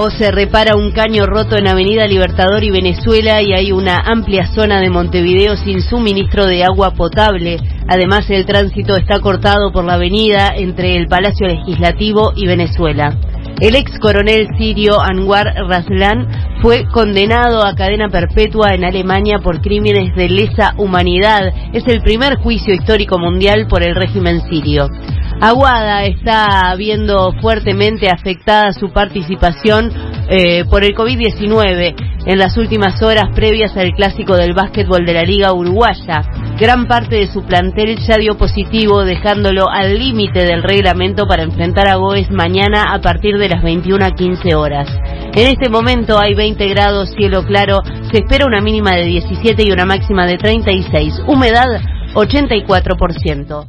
o se repara un caño roto en Avenida Libertador y Venezuela y hay una amplia zona de Montevideo sin suministro de agua potable. Además, el tránsito está cortado por la avenida entre el Palacio Legislativo y Venezuela. El ex coronel sirio Anwar Raslan fue condenado a cadena perpetua en Alemania por crímenes de lesa humanidad. Es el primer juicio histórico mundial por el régimen sirio. Aguada está viendo fuertemente afectada su participación eh, por el COVID-19 en las últimas horas previas al clásico del básquetbol de la Liga Uruguaya. Gran parte de su plantel ya dio positivo, dejándolo al límite del reglamento para enfrentar a Goes mañana a partir de las 21 a 15 horas. En este momento hay 20 grados, cielo claro, se espera una mínima de 17 y una máxima de 36, humedad 84%.